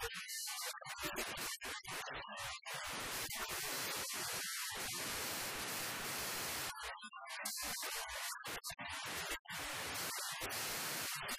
you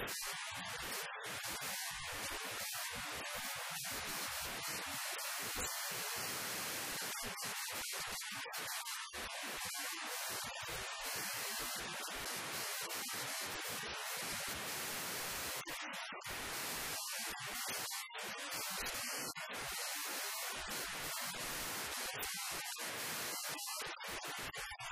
I'm sorry.